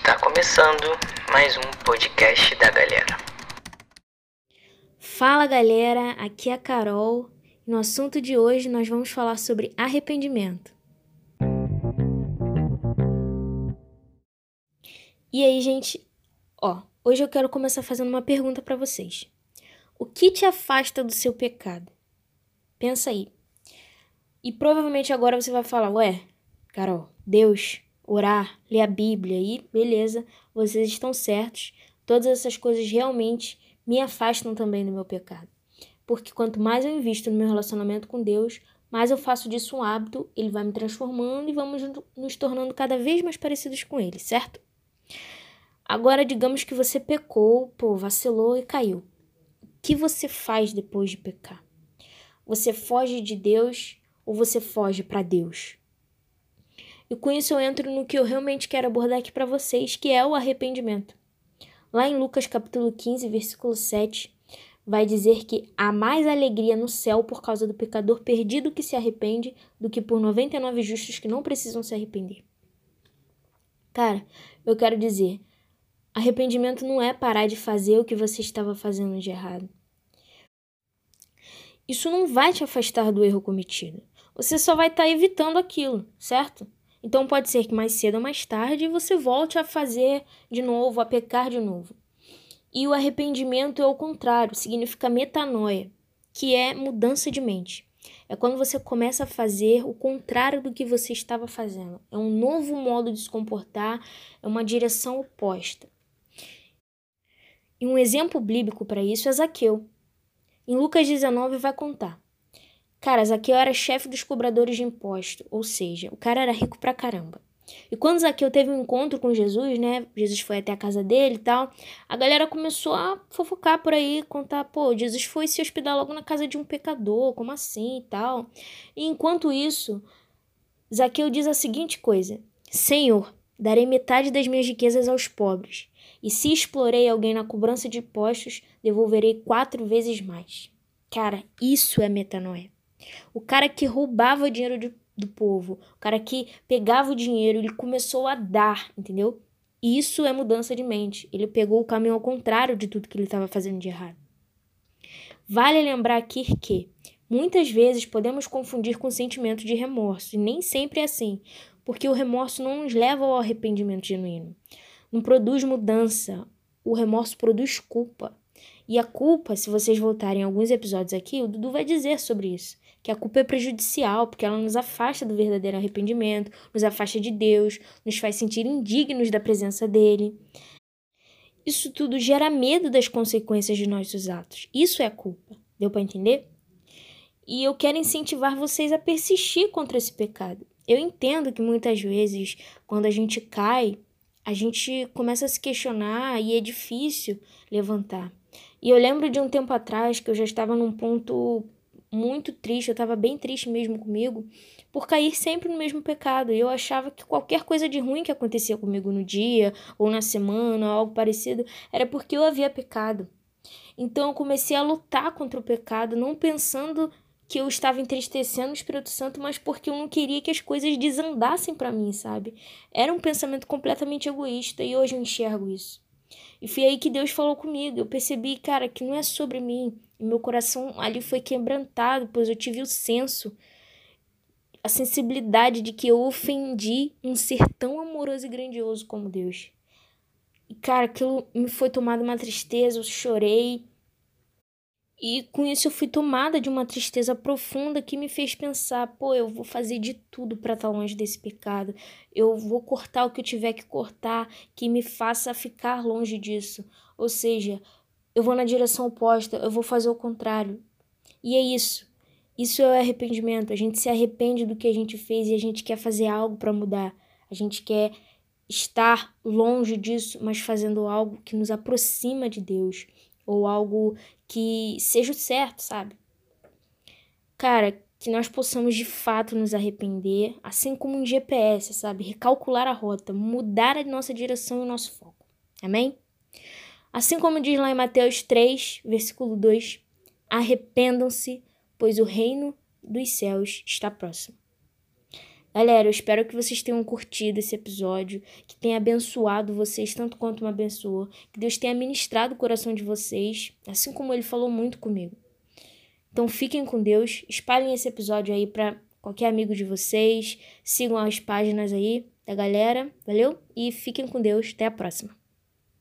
Está começando mais um podcast da galera. Fala galera, aqui é a Carol. No assunto de hoje nós vamos falar sobre arrependimento. E aí, gente, ó, hoje eu quero começar fazendo uma pergunta para vocês. O que te afasta do seu pecado? Pensa aí. E provavelmente agora você vai falar, ué, Carol, Deus, orar, ler a Bíblia e beleza, vocês estão certos. Todas essas coisas realmente me afastam também do meu pecado. Porque quanto mais eu invisto no meu relacionamento com Deus, mais eu faço disso um hábito, ele vai me transformando e vamos nos tornando cada vez mais parecidos com ele, certo? Agora, digamos que você pecou, pô, vacilou e caiu. O que você faz depois de pecar? Você foge de Deus ou você foge para Deus? E com isso eu entro no que eu realmente quero abordar aqui para vocês, que é o arrependimento. Lá em Lucas capítulo 15, versículo 7, vai dizer que há mais alegria no céu por causa do pecador perdido que se arrepende do que por 99 justos que não precisam se arrepender. Cara, eu quero dizer, arrependimento não é parar de fazer o que você estava fazendo de errado. Isso não vai te afastar do erro cometido. Você só vai estar tá evitando aquilo, certo? Então pode ser que mais cedo ou mais tarde você volte a fazer de novo, a pecar de novo. E o arrependimento é o contrário, significa metanoia, que é mudança de mente. É quando você começa a fazer o contrário do que você estava fazendo. É um novo modo de se comportar, é uma direção oposta. E um exemplo bíblico para isso é Zaqueu. Em Lucas 19 vai contar. Cara, Zaqueu era chefe dos cobradores de imposto, ou seja, o cara era rico pra caramba. E quando Zaqueu teve um encontro com Jesus, né? Jesus foi até a casa dele e tal. A galera começou a fofocar por aí, contar, pô, Jesus foi se hospedar logo na casa de um pecador, como assim e tal. E enquanto isso, Zaqueu diz a seguinte coisa: Senhor, darei metade das minhas riquezas aos pobres. E se explorei alguém na cobrança de impostos, devolverei quatro vezes mais. Cara, isso é metanoia. O cara que roubava o dinheiro de, do povo, o cara que pegava o dinheiro, ele começou a dar, entendeu? Isso é mudança de mente. Ele pegou o caminho ao contrário de tudo que ele estava fazendo de errado. Vale lembrar aqui que muitas vezes podemos confundir com sentimento de remorso, e nem sempre é assim, porque o remorso não nos leva ao arrependimento genuíno. Não produz mudança, o remorso produz culpa. E a culpa, se vocês voltarem alguns episódios aqui, o Dudu vai dizer sobre isso que a culpa é prejudicial, porque ela nos afasta do verdadeiro arrependimento, nos afasta de Deus, nos faz sentir indignos da presença dele. Isso tudo gera medo das consequências de nossos atos. Isso é a culpa. Deu para entender? E eu quero incentivar vocês a persistir contra esse pecado. Eu entendo que muitas vezes, quando a gente cai, a gente começa a se questionar e é difícil levantar. E eu lembro de um tempo atrás que eu já estava num ponto muito triste, eu estava bem triste mesmo comigo, por cair sempre no mesmo pecado. Eu achava que qualquer coisa de ruim que acontecia comigo no dia, ou na semana, ou algo parecido, era porque eu havia pecado. Então eu comecei a lutar contra o pecado, não pensando que eu estava entristecendo o Espírito Santo, mas porque eu não queria que as coisas desandassem para mim, sabe? Era um pensamento completamente egoísta e hoje eu enxergo isso. E foi aí que Deus falou comigo. Eu percebi, cara, que não é sobre mim. E meu coração ali foi quebrantado, pois eu tive o senso, a sensibilidade de que eu ofendi um ser tão amoroso e grandioso como Deus. E, cara, aquilo me foi tomado uma tristeza, eu chorei. E com isso eu fui tomada de uma tristeza profunda que me fez pensar, pô, eu vou fazer de tudo para estar tá longe desse pecado. Eu vou cortar o que eu tiver que cortar, que me faça ficar longe disso. Ou seja, eu vou na direção oposta, eu vou fazer o contrário. E é isso. Isso é o arrependimento. A gente se arrepende do que a gente fez e a gente quer fazer algo para mudar. A gente quer estar longe disso, mas fazendo algo que nos aproxima de Deus ou algo que seja o certo, sabe? Cara, que nós possamos de fato nos arrepender, assim como um GPS, sabe? Recalcular a rota, mudar a nossa direção e o nosso foco. Amém? Assim como diz lá em Mateus 3, versículo 2: Arrependam-se, pois o reino dos céus está próximo. Galera, eu espero que vocês tenham curtido esse episódio, que tenha abençoado vocês tanto quanto me abençoou, que Deus tenha ministrado o coração de vocês, assim como ele falou muito comigo. Então fiquem com Deus, espalhem esse episódio aí para qualquer amigo de vocês, sigam as páginas aí da galera, valeu? E fiquem com Deus, até a próxima.